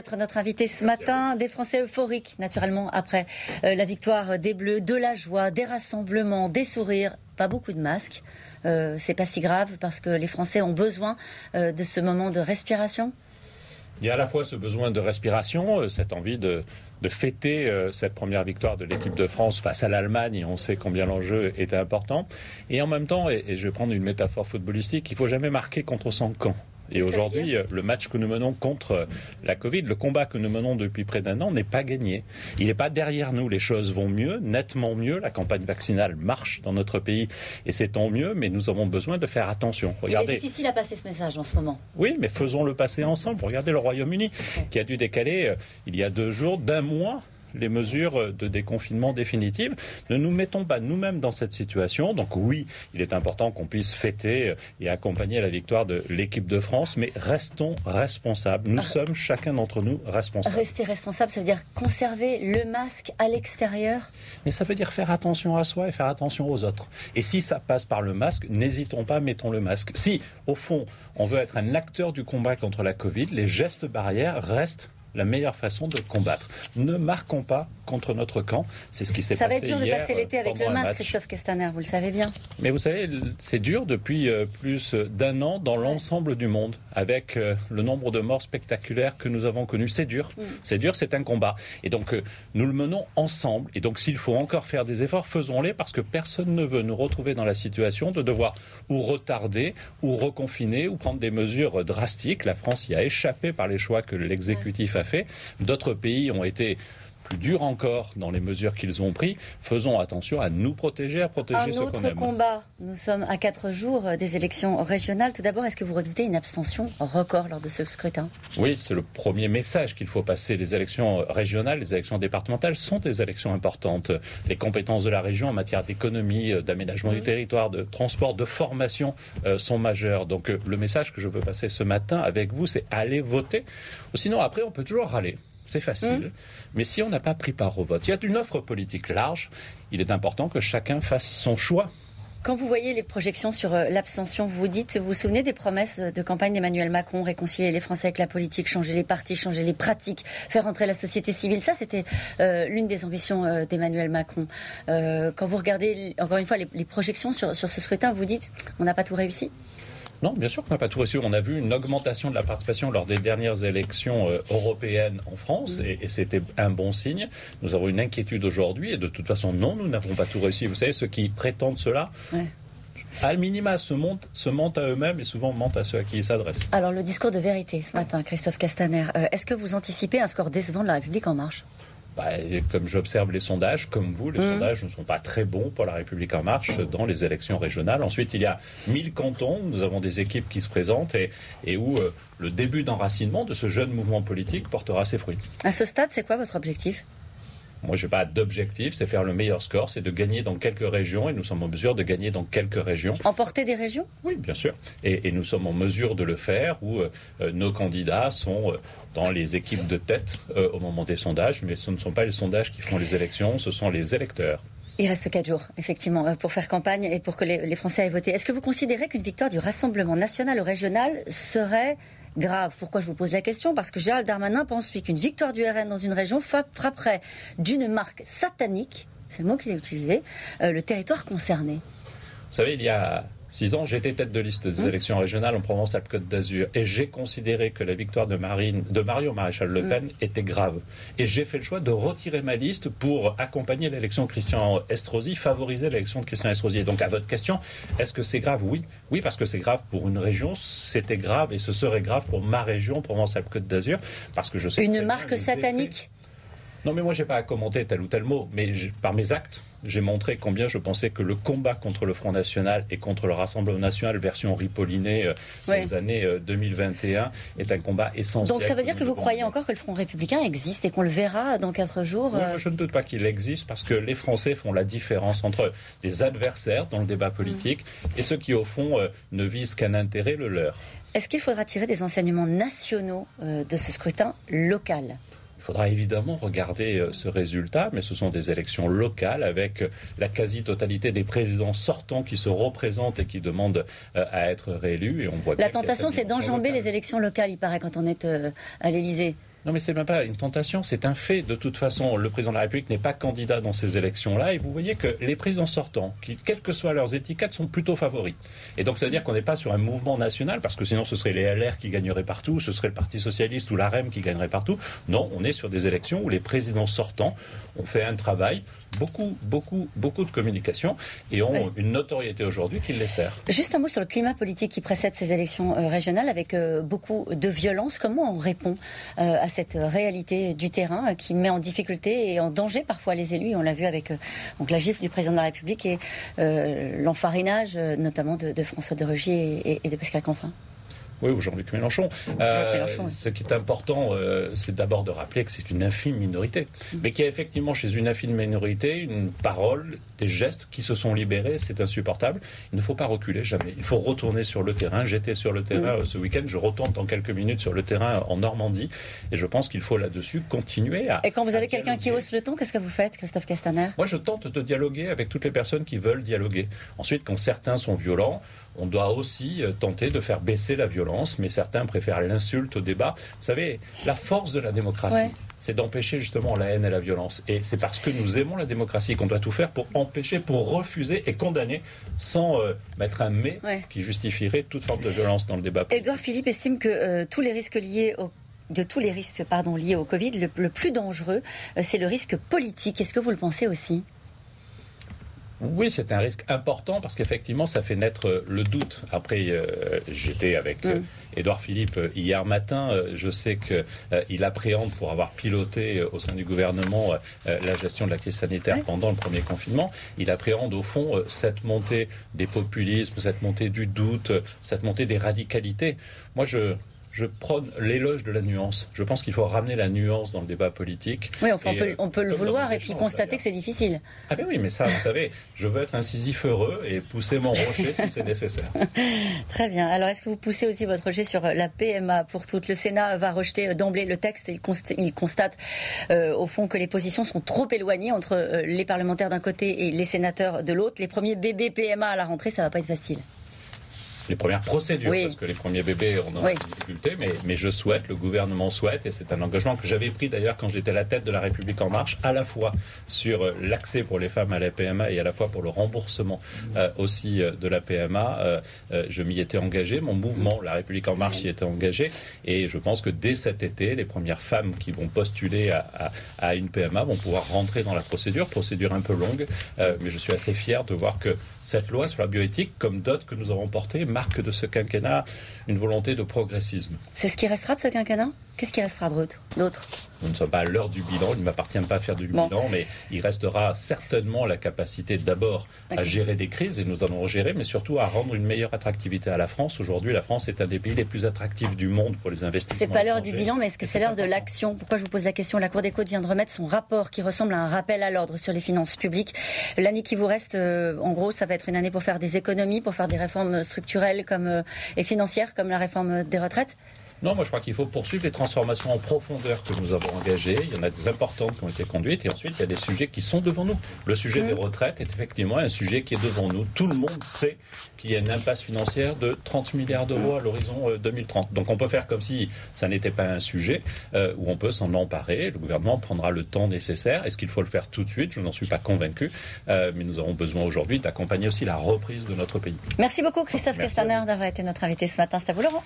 d'être notre invité ce matin. Des Français euphoriques, naturellement, après euh, la victoire des Bleus, de la joie, des rassemblements, des sourires, pas beaucoup de masques. Euh, c'est pas si grave parce que les Français ont besoin euh, de ce moment de respiration. Il y a à la fois ce besoin de respiration, cette envie de, fêter cette première victoire de l'équipe de France face à l'Allemagne, on sait combien l'enjeu était important. Et en même temps, et, et je vais prendre une métaphore footballistique, il faut jamais marquer contre son camp. Et aujourd'hui, euh, le match que nous menons contre euh, la Covid, le combat que nous menons depuis près d'un an n'est pas gagné. Il n'est pas derrière nous. Les choses vont mieux, nettement mieux. La campagne vaccinale marche dans notre pays et c'est tant mieux, mais nous avons besoin de faire attention. Regardez. Il est difficile à passer ce message en ce moment. Oui, mais faisons-le passer ensemble. Regardez le Royaume-Uni qui a dû décaler euh, il y a deux jours d'un mois les mesures de déconfinement définitives. Ne nous mettons pas nous-mêmes dans cette situation. Donc oui, il est important qu'on puisse fêter et accompagner la victoire de l'équipe de France, mais restons responsables. Nous ah. sommes chacun d'entre nous responsables. Rester responsable, ça veut dire conserver le masque à l'extérieur? Mais ça veut dire faire attention à soi et faire attention aux autres. Et si ça passe par le masque, n'hésitons pas, mettons le masque. Si, au fond, on veut être un acteur du combat contre la Covid, les gestes barrières restent la meilleure façon de combattre. Ne marquons pas contre notre camp. C'est ce qui s'est passé. Ça va être dur de passer l'été avec le masque, Christophe Castaner, vous le savez bien. Mais vous savez, c'est dur depuis euh, plus d'un an dans l'ensemble du monde, avec euh, le nombre de morts spectaculaires que nous avons connus. C'est dur. Mm. C'est dur, c'est un combat. Et donc, euh, nous le menons ensemble. Et donc, s'il faut encore faire des efforts, faisons-les parce que personne ne veut nous retrouver dans la situation de devoir ou retarder, ou reconfiner, ou prendre des mesures drastiques. La France y a échappé par les choix que l'exécutif a fait. D'autres pays ont été plus dur encore dans les mesures qu'ils ont prises. Faisons attention à nous protéger, à protéger qu'on aime. combat. Nous sommes à quatre jours des élections régionales. Tout d'abord, est-ce que vous redoutez une abstention record lors de ce scrutin? Oui, c'est le premier message qu'il faut passer. Les élections régionales, les élections départementales sont des élections importantes. Les compétences de la région en matière d'économie, d'aménagement du territoire, de transport, de formation euh, sont majeures. Donc euh, le message que je veux passer ce matin avec vous, c'est aller voter. Sinon, après, on peut toujours râler c'est facile. Mmh. Mais si on n'a pas pris part au vote, il y a une offre politique large, il est important que chacun fasse son choix. Quand vous voyez les projections sur euh, l'abstention, vous vous dites, vous vous souvenez des promesses de campagne d'Emmanuel Macron, réconcilier les Français avec la politique, changer les partis, changer les pratiques, faire entrer la société civile? Ça, c'était euh, l'une des ambitions euh, d'Emmanuel Macron. quand vous regardez, encore une fois, les, les projections sur, sur ce scrutin, vous dites, on n'a pas tout réussi? Non, bien sûr qu'on n'a pas tout reçu. On a vu une augmentation de la participation lors des dernières élections euh, européennes en France, mm. et, c'était un bon signe. Nous avons une inquiétude aujourd'hui, et de toute façon, non, nous n'avons pas tout réussi. Vous savez, ceux qui prétendent cela, à minima, se mentent, se mentent à eux-mêmes et souvent mentent à ceux à qui ils s'adressent. Alors, le discours de vérité ce matin, Christophe Castaner, euh, est-ce que vous anticipez un score décevant de la République en marche? Bah, comme j'observe les sondages, comme vous, les mmh. sondages ne sont pas très bons pour la République en marche dans les élections régionales. Ensuite, il y a 1000 cantons, nous avons des équipes qui se présentent et, et où euh, le début d'enracinement de ce jeune mouvement politique portera ses fruits. À ce stade, c'est quoi votre objectif? Moi, je n'ai pas d'objectif, c'est faire le meilleur score, c'est de gagner dans quelques régions, et nous sommes en mesure de gagner dans quelques régions. Emporter des régions? Oui, bien sûr. Et, nous sommes en mesure de le faire, où euh, euh, nos candidats sont euh, dans les équipes de tête au moment des sondages, mais ce ne sont pas les sondages qui font les élections, ce sont les électeurs. Il reste quatre jours, effectivement, pour faire campagne et pour que les, les Français aient voté. Est-ce que vous considérez qu'une victoire du Rassemblement national ou régional serait grave. Pourquoi je vous pose la question? Parce que Gérald Darmanin pense lui qu'une victoire du RN dans une région frapperait d'une marque satanique, c'est le mot qu'il a utilisé, euh, le territoire concerné. Vous savez, il y a six ans, j'étais tête de liste des mmh. élections régionales en Provence-Alpes-Côte d'Azur. Et j'ai considéré que la victoire de, Marine, de Mario Maréchal Le Pen mmh. était grave. Et j'ai fait le choix de retirer ma liste pour accompagner l'élection de Christian Estrosi, favoriser l'élection de Christian Estrosi. Et donc, à votre question, est-ce que c'est grave? Oui. Oui, parce que c'est grave pour une région, c'était grave et ce serait grave pour ma région, Provence-Alpes-Côte d'Azur, parce que je sais. Une marque satanique? Non, mais moi, je n'ai pas à commenter tel ou tel mot, mais par mes actes, j'ai montré combien je pensais que le combat contre le Front National et contre le Rassemblement National, version ripollinée euh, des années 2021, euh, est un combat essentiel. Donc ça veut dire que vous croyez encore que le Front républicain existe et qu'on le verra dans quatre jours euh Je ne doute pas qu'il existe parce que les Français font la différence entre des adversaires dans le débat politique et ceux qui, au fond, ne visent qu'un intérêt, le leur. Est-ce qu'il faudra tirer des enseignements nationaux de ce scrutin local? Il faudra évidemment regarder euh, ce résultat, mais ce sont des élections locales avec euh, la quasi-totalité des présidents sortants qui se représentent et qui demandent euh, à être réélus. Et on voit la tentation, c'est d'enjamber les élections locales, il paraît, quand on est à l'Élysée. Non, mais c'est même pas une tentation, c'est un fait. De toute façon, le président de la République n'est pas candidat dans ces élections-là, et vous voyez que les présidents sortants, quelles que soient leurs étiquettes, sont plutôt favoris. Et donc, ça veut dire qu'on n'est pas sur un mouvement national, parce que sinon, ce serait les LR qui gagneraient partout, ce serait le Parti socialiste ou l'AREM qui gagnerait partout. Non, on est sur des élections où les présidents sortants ont fait un travail beaucoup, beaucoup, beaucoup de communication et ont une notoriété aujourd'hui qui les sert. Juste un mot sur le climat politique qui précède ces élections euh, régionales avec euh, beaucoup de violence. Comment on répond euh, à cette réalité du terrain qui met en difficulté et en danger parfois les élus? On l'a vu avec donc, la gifle du président de la République et l'enfarinage notamment de, François de Rugy et, et de Pascal Canfin. Oui, ou Jean-Luc Mélenchon. Euh, ce qui est important, euh, c'est d'abord de rappeler que c'est une infime minorité, mm. mais qu'il y a effectivement chez une infime minorité une parole, des gestes qui se sont libérés. C'est insupportable. Il ne faut pas reculer jamais. Il faut retourner sur le terrain. J'étais sur le terrain mm. euh, ce week-end. Je retourne dans quelques minutes sur le terrain en Normandie, et je pense qu'il faut là-dessus continuer à. Et quand vous avez quelqu'un qui hausse le ton, qu'est-ce que vous faites, Christophe Castaner? Moi, je tente de dialoguer avec toutes les personnes qui veulent dialoguer. Ensuite, quand certains sont violents, on doit aussi euh, tenter de faire baisser la violence, mais certains préfèrent l'insulte au débat. Vous savez, la force de la démocratie, c'est d'empêcher justement la haine et la violence. Et c'est parce que nous aimons la démocratie qu'on doit tout faire pour empêcher, pour refuser et condamner sans euh, mettre un mais qui justifierait toute forme de violence dans le débat. Édouard Philippe estime que euh, tous les risques liés de tous les risques pardon, liés au Covid, le plus dangereux, c'est le risque politique. Est-ce que vous le pensez aussi? Oui, c'est un risque important parce qu'effectivement, ça fait naître euh, le doute. Après, euh, j'étais avec euh, mm. Édouard Philippe hier matin. je sais qu'il appréhende pour avoir piloté au sein du gouvernement la gestion de la crise sanitaire pendant le premier confinement. Il appréhende au fond cette montée des populismes, cette montée du doute, cette montée des radicalités. Moi, je, je prône l'éloge de la nuance. Je pense qu'il faut ramener la nuance dans le débat politique. Oui, enfin, on, peut, le vouloir et puis constater que c'est difficile. Ah ben oui, mais ça, vous savez, je veux être incisif heureux et pousser mon rocher si c'est nécessaire. Très bien. Alors, est-ce que vous poussez aussi votre rocher sur la PMA pour toutes? Le Sénat va rejeter d'emblée le texte. Il, constate, euh, au fond, que les positions sont trop éloignées entre euh, les parlementaires d'un côté et les sénateurs de l'autre. Les premiers bébés PMA à la rentrée, ça va pas être facile les premières procédures, parce que les premiers bébés, on a des difficultés, mais, mais je souhaite, le gouvernement souhaite, et c'est un engagement que j'avais pris d'ailleurs quand j'étais à la tête de la République en marche, à la fois sur euh, l'accès pour les femmes à la PMA et à la fois pour le remboursement euh, aussi euh, de la PMA. je m'y étais engagé, mon mouvement, la République en marche, s'y était engagé, et je pense que dès cet été, les premières femmes qui vont postuler à, à, une PMA vont pouvoir rentrer dans la procédure, procédure un peu longue, mais je suis assez fier de voir que cette loi sur la bioéthique, comme d'autres que nous avons portées, marque de ce quinquennat une volonté de progressisme. C'est ce qui restera de ce quinquennat? Qu'est-ce qui restera d'autre? Nous ne sommes pas à l'heure du bilan, il ne m'appartient pas à faire du bilan, mais il restera certainement la capacité d'abord à gérer des crises, et nous allons gérer, mais surtout à rendre une meilleure attractivité à la France. Aujourd'hui, la France est un des pays les plus attractifs du monde pour les investissements. C'est pas l'heure du bilan, mais est-ce que c'est l'heure de l'action? Pourquoi je vous pose la question? La Cour des comptes vient de remettre son rapport qui ressemble à un rappel à l'ordre sur les finances publiques. L'année qui vous reste, euh, en gros, ça va être une année pour faire des économies, pour faire des réformes structurelles comme, euh, et financières comme la réforme des retraites non, moi je crois qu'il faut poursuivre les transformations en profondeur que nous avons engagées. Il y en a des importantes qui ont été conduites et ensuite il y a des sujets qui sont devant nous. Le sujet des retraites est effectivement un sujet qui est devant nous. Tout le monde sait qu'il y a une impasse financière de 30 milliards d'euros à l'horizon 2030. Euh, Donc on peut faire comme si ça n'était pas un sujet euh, où on peut s'en emparer. Le gouvernement prendra le temps nécessaire. Est-ce qu'il faut le faire tout de suite? Je n'en suis pas convaincu. Euh, mais nous avons besoin aujourd'hui d'accompagner aussi la reprise de notre pays. Merci beaucoup Christophe Castaner d'avoir été notre invité ce matin. C'est à vous Laurent.